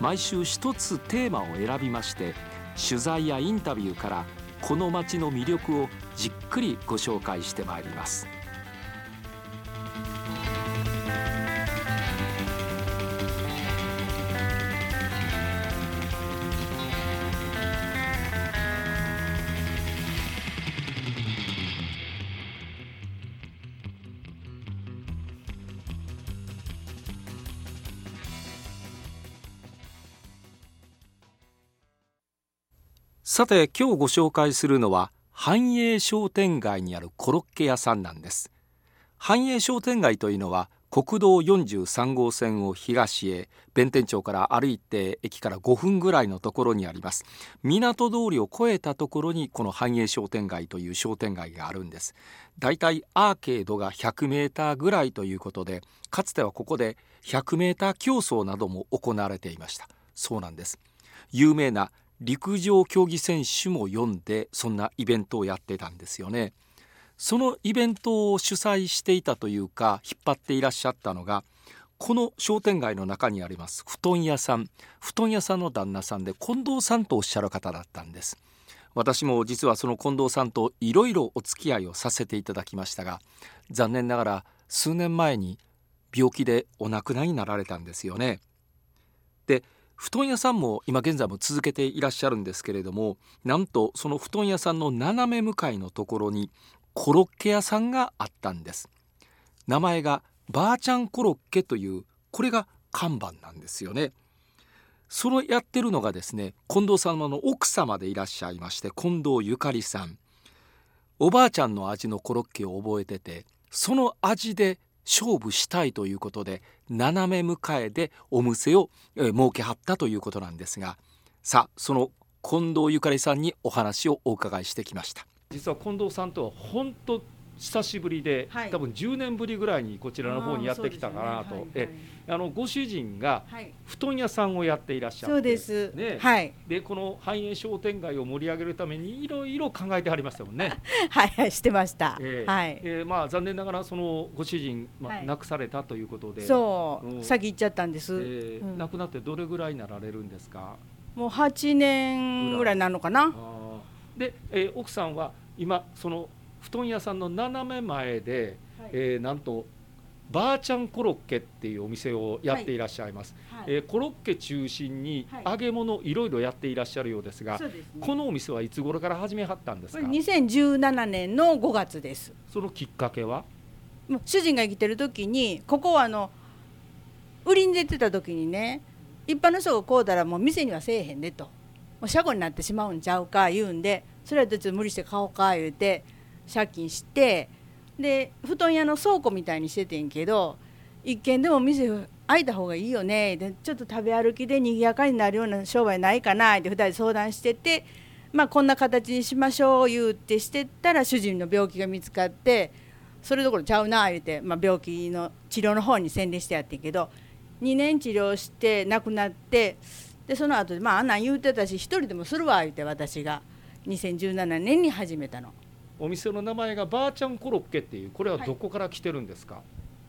毎週一つテーマを選びまして取材やインタビューからこの街の魅力をじっくりご紹介してまいります。さて今日ご紹介するのは繁栄商店街にあるコロッケ屋さんなんです。繁栄商店街というのは国道43号線を東へ弁天町から歩いて駅から5分ぐらいのところにあります。港通りを越えたところにこの繁栄商店街という商店街があるんです。だいたいアーケードが100メーターぐらいということでかつてはここで100メーター競争なども行われていました。そうなんです。有名な陸上競技選手も読んでそんなイベントをやってたんですよね。そのイベントを主催していたというか引っ張っていらっしゃったのがこの商店街の中にあります布団屋さん。布団屋さんの旦那さんで近藤さんとおっしゃる方だったんです。私も実はその近藤さんといろいろお付き合いをさせていただきましたが残念ながら数年前に病気でお亡くなりになられたんですよね。で布団屋さんも今現在も続けていらっしゃるんですけれどもなんとその布団屋さんの斜め向かいのところにコロッケ屋さんがあったんです。名前がばあちゃんコロッケというこれが看板なんですよね。そのやってるのがですね近藤様の奥様でいらっしゃいまして近藤ゆかりさん。おばあちゃんの味のコロッケを覚えててその味で勝負したいということで斜め迎えでお店を、え、設けはったということなんですがさあその近藤ゆかりさんにお話をお伺いしてきました。実は近藤さんとは本当久しぶりで、はい。多分10年ぶりぐらいにこちらの方にやってきたかなと、あーそうですよね。えあのご主人がはい。はい布団屋さんをやっていらっしゃって。そうです、ね。はい。でこの繁栄商店街を盛り上げるためにいろいろ考えてはりましたもんね。はいはいしてました、ええ。はい、えーまあ残念ながらそのご主人、まあはい。亡くされたということで、そう、うん。先行っちゃったんです、えーうん。亡くなってどれぐらいになられるんですか？もう8年ぐらいなのかな。で、えー奥さんは今その布団屋さんの斜め前で、はい。えーなんとばあちゃんコロッケっていうお店をやっていらっしゃいます、はい。えーコロッケ中心にはい。揚げ物いろいろやっていらっしゃるようですが、そうですね。このお店はいつ頃から始めはったんですか？これ2017年の5月です。そのきっかけは？主人が生きてる時にここはあの売りに出てた時にね一般の人がこうだらもう店にはせえへんでと。もう車庫になってしまうんちゃうか言うんでそれはちょっと無理して買おうか言うて借金してで布団屋の倉庫みたいにしててんけど一軒でも店開いた方がいいよねでちょっと食べ歩きで賑やかになるような商売ないかなって2人で相談しててまあこんな形にしましょう言うてしてったら主人の病気が見つかってそれどころちゃうな言うて、まあ、病気の治療の方に専念してやってんけど2年治療して亡くなってでその後でまああんなん言うてたし一人でもするわ言うて私が2017年に始めたの。お店の名前がばあちゃんコロッケっていうこれはどこから来てるんですか、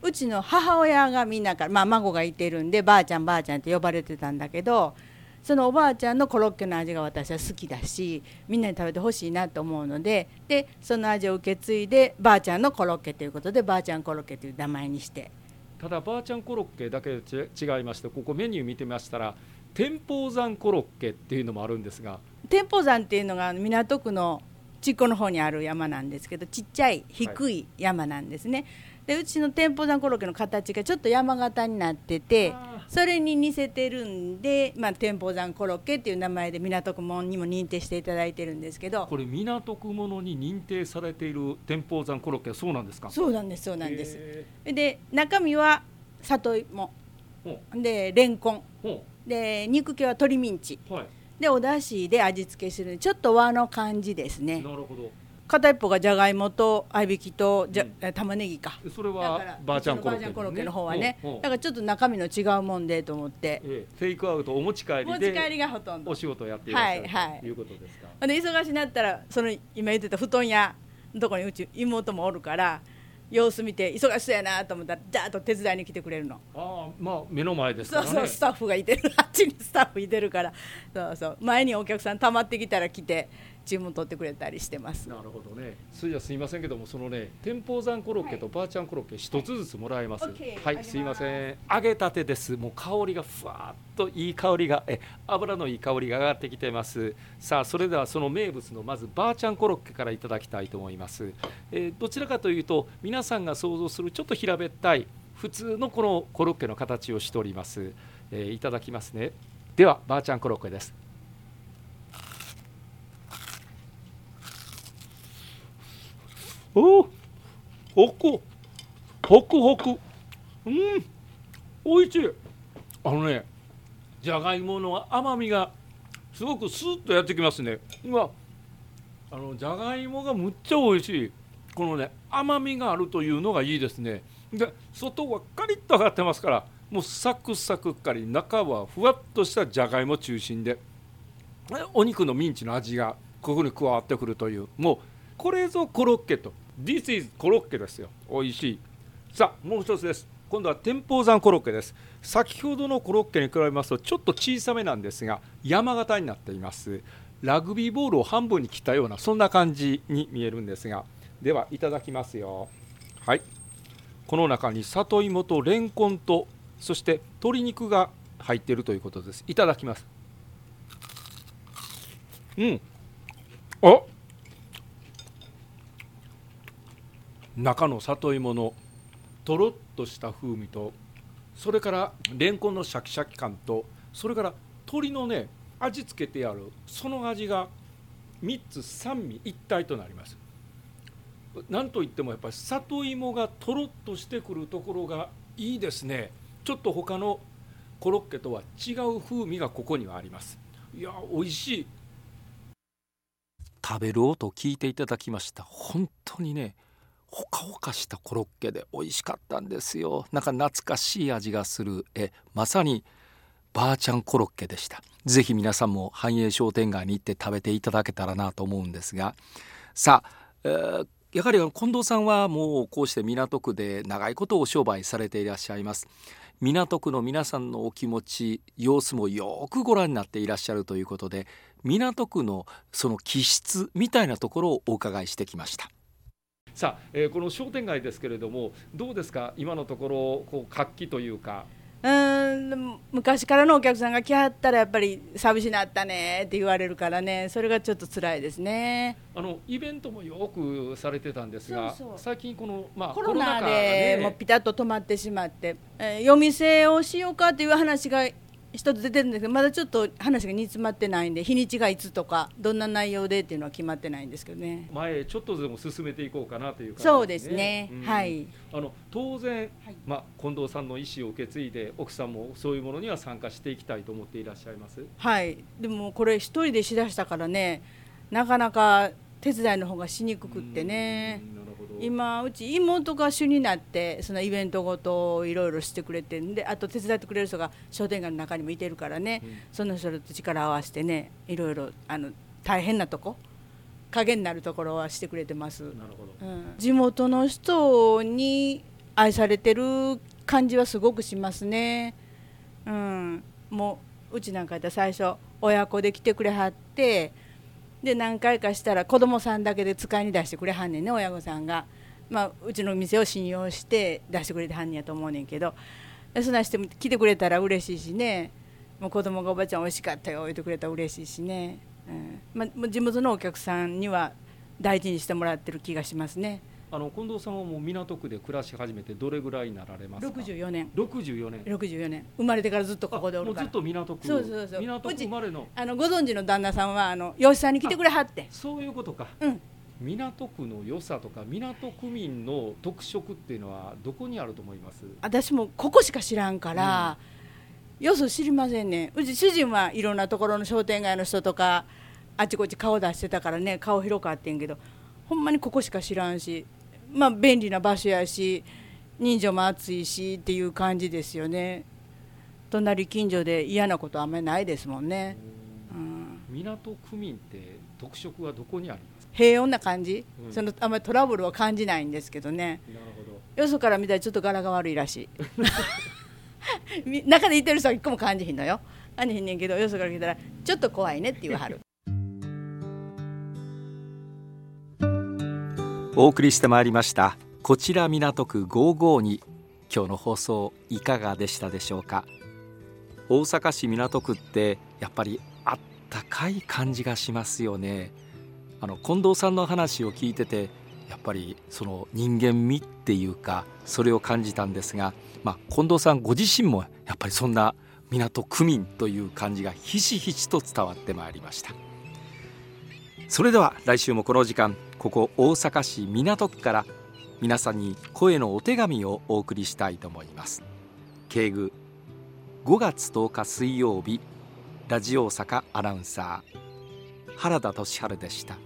うちの母親がみんなから、まあ、孫がいてるんでばあちゃんばあちゃんって呼ばれてたんだけどそのおばあちゃんのコロッケの味が私は好きだしみんなに食べてほしいなと思うのででその味を受け継いでばあちゃんのコロッケということでばあちゃんコロッケという名前にして。ただばあちゃんコロッケだけ違いましてここメニュー見てましたら天保山コロッケっていうのもあるんですが。天保山っていうのが港区のちっこの方にある山なんですけどちっちゃい低い山なんですね、でうちの天保山コロッケの形がちょっと山形になっててそれに似せてるんで、まあ、天保山コロッケっていう名前で港区門にも認定していただいてるんですけどこれ港区ものに認定されている天保山コロッケそうなんですかそうなんですそうなんですで中身は里芋でレンコンで肉系は鶏ミンチはいでお出汁で味付けするちょっと和の感じですね。なるほど。片一方がじゃがいもと合いびきとじゃ、うん。え玉ねぎか。それはばあちゃんコロッケ,、ロッケの方はね。だからちょっと中身の違うもんでと思って。ええ。テイクアウトお持ち帰り持ち帰でりがほとんど。お仕事をやっていらっしゃる、はいはい。ということですか。で忙しになったらその今言ってた布団屋のとこにうち妹もおるから様子見て忙しそうやなと思ったらジャーッと手伝いに来てくれるの。ああまあ目の前ですかそうらねそうスタッフがいてる。あっちにスタッフいてるから。そうそう。前にお客さん溜まってきたら来て注文取ってくれたりしてますなるほどね。それじゃすいませんけども、そのね、天保山コロッケとばあちゃんコロッケ一つずつもらえます。はいすいません。揚げたてです。もう香りがふわっといい香りが、え、油のいい香りが上がってきてます。さあ、それではその名物のまずばあちゃんコロッケからいただきたいと思います。えーどちらかというと、皆さんが想像するちょっと平べったい普通のこのコロッケの形をしております。えーいただきますね。では、ばあちゃんコロッケです。おお、ほく、ほくほく、うん、おいしい。あのね、じゃがいもの甘みがすごくスーッとやってきますね。うわ、あのじゃがいもがむっちゃおいしい。このね、甘みがあるというのがいいですね。で、外はカリッと揚がってますから、もうサクサクかり、中はふわっとしたじゃがいも中心で、お肉のミンチの味がここに加わってくるという、もうこれぞコロッケと This is コロッケですよ。美味しい。さあもう一つです。今度は天保山コロッケです。先ほどのコロッケに比べますとちょっと小さめなんですが山形になっています。ラグビーボールを半分に切ったようなそんな感じに見えるんですが。ではいただきますよ。はい。この中に里芋とレンコンとそして鶏肉が入っているということです。いただきます。うん。あ中の里芋のとろっとした風味とそれからレンコンのシャキシャキ感とそれから鶏のね味付けてあるその味が3つ三味一体となります。なんといってもやっぱり里芋がとろっとしてくるところがいいですね。ちょっと他のコロッケとは違う風味がここにはあります。いや美味しい。食べる音聞いていただきました。本当にねほかほかしたコロッケで美味しかったんですよ。なんか懐かしい味がするえまさにばあちゃんコロッケでした。ぜひ皆さんも繁栄商店街に行って食べていただけたらなと思うんですが。さあ、えー、やはり近藤さんはもうこうして港区で長いことお商売されていらっしゃいます。港区の皆さんのお気持ち様子もよくご覧になっていらっしゃるということで港区のその気質みたいなところをお伺いしてきました。さあ、えー、この商店街ですけれどもどうですか？今のところこう活気というか。うん昔からのお客さんが来はったらやっぱり寂しなったねって言われるからねそれがちょっと辛いですね。あのイベントもよくされてたんですが最近この、まあ、コロナでもうピタッと止まってしまって、えー、夜店をしようかという話が一つ出てるんですけどまだちょっと話が煮詰まってないんで日にちがいつとかどんな内容でっていうのは決まってないんですけどね。前ちょっとでも進めていこうかなという感じですね。そうですね、うん、はい。あの当然、はい、まあ、近藤さんの意思を受け継いで奥さんもそういうものには参加していきたいと思っていらっしゃいます。はい。でもこれ一人でしだしたからねなかなか手伝いの方がしにくくってね、うん今うち妹が主になってそのイベントごとをいろいろしてくれてんであと手伝ってくれる人が商店街の中にもいてるからね、うん、その人と力を合わせてねいろいろあの大変なとこ。影になるところはしてくれてます。うん、地元の人に愛されてる感じはすごくしますね。うん、もううちなんかやったら最初親子で来てくれはってで何回かしたら子供さんだけで使いに出してくれはんねんね親御さんが、まあ、うちの店を信用して出してくれてはんねんやと思うねんけど。そんなして来てくれたら嬉しいしね。もう子供がおばちゃん美味しかったよ言ってくれたら嬉しいしね、うん。まあ、地元のお客さんには大事にしてもらってる気がしますね。あの近藤さんはもう港区で暮らし始めてどれぐらいになられますか？64年。64年。64年。生まれてからずっとここでおるから。ずっと港区。そうそうそう。港区生まれの？あのご存知の旦那さんはあの吉さんに来てくれはって。そういうことか。うん。港区の良さとか港区民の特色っていうのはどこにあると思います？私もここしか知らんから、うん、よそ知りませんね。うち主人はいろんなところの商店街の人とかあちこち顔出してたからね顔広かってんけどほんまにここしか知らんしまあ便利な場所やし人情も厚いしっていう感じですよね。隣近所で嫌なことあんまりないですもんね、うん、港区民って特色はどこにあります平穏な感じ、うん、そのあんまりトラブルは感じないんですけどね。なるほど。よそから見たらちょっと柄が悪いらしい。中でいてる人は一個も感じひんのよ。感じひんねんけどよそから来たらちょっと怖いねって言わはるお送りしてまいりましたこちら港区552今日の放送いかがでしたでしょうか？大阪市港区ってやっぱりあったかい感じがしますよね。あの近藤さんの話を聞いててやっぱりその人間味っていうかそれを感じたんですが、まあ、近藤さんご自身もやっぱりそんな港区民という感じがひしひしと伝わってまいりました。それでは来週もこの時間ここ大阪市港区から皆さんに声のお手紙をお送りしたいと思います。敬具5月10日水曜日ラジオ大阪アナウンサー原田俊治でした。